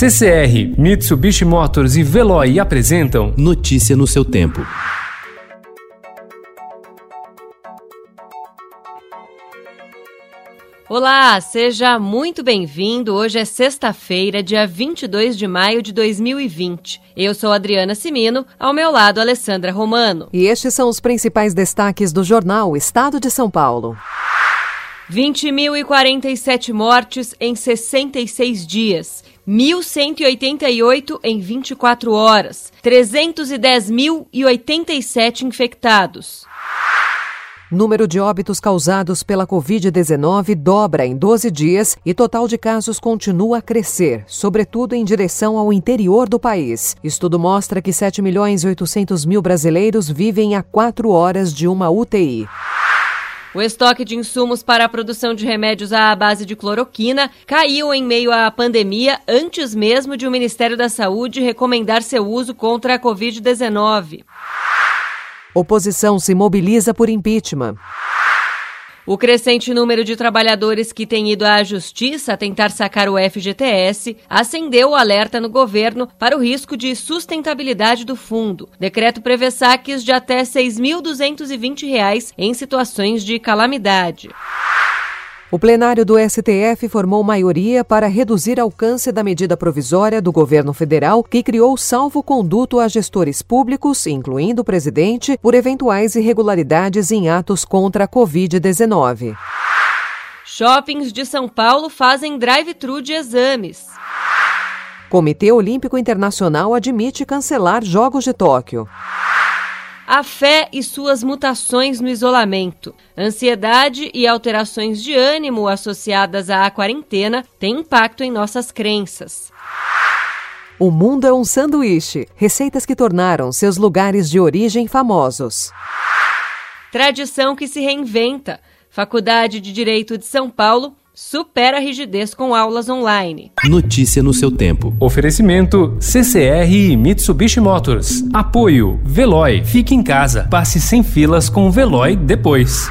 CCR, Mitsubishi Motors e Veloy apresentam Notícia no seu tempo. Olá, seja muito bem-vindo. Hoje é sexta-feira, dia 22 de maio de 2020. Eu sou Adriana Simino, ao meu lado Alessandra Romano. E estes são os principais destaques do jornal Estado de São Paulo. 20.047 mortes em 66 dias. 1.188 em 24 horas, 310.087 infectados. Número de óbitos causados pela Covid-19 dobra em 12 dias e total de casos continua a crescer, sobretudo em direção ao interior do país. Estudo mostra que 7 milhões e 800 mil brasileiros vivem a 4 horas de uma UTI. O estoque de insumos para a produção de remédios à base de cloroquina caiu em meio à pandemia antes mesmo de o Ministério da Saúde recomendar seu uso contra a Covid-19. Oposição se mobiliza por impeachment. O crescente número de trabalhadores que têm ido à justiça tentar sacar o FGTS acendeu o alerta no governo para o risco de sustentabilidade do fundo. Decreto prevê saques de até R$ 6.220 em situações de calamidade. O plenário do STF formou maioria para reduzir alcance da medida provisória do governo federal que criou salvo-conduto a gestores públicos, incluindo o presidente, por eventuais irregularidades em atos contra a Covid-19. Shoppings de São Paulo fazem drive-thru de exames. Comitê Olímpico Internacional admite cancelar Jogos de Tóquio. A fé e suas mutações no isolamento. Ansiedade e alterações de ânimo associadas à quarentena têm impacto em nossas crenças. O mundo é um sanduíche. Receitas que tornaram seus lugares de origem famosos. Tradição que se reinventa. Faculdade de Direito de São Paulo supera a rigidez com aulas online. Notícia no seu tempo. Oferecimento CCR e Mitsubishi Motors. Apoio Veloy. Fique em casa. Passe sem filas com o Veloy depois.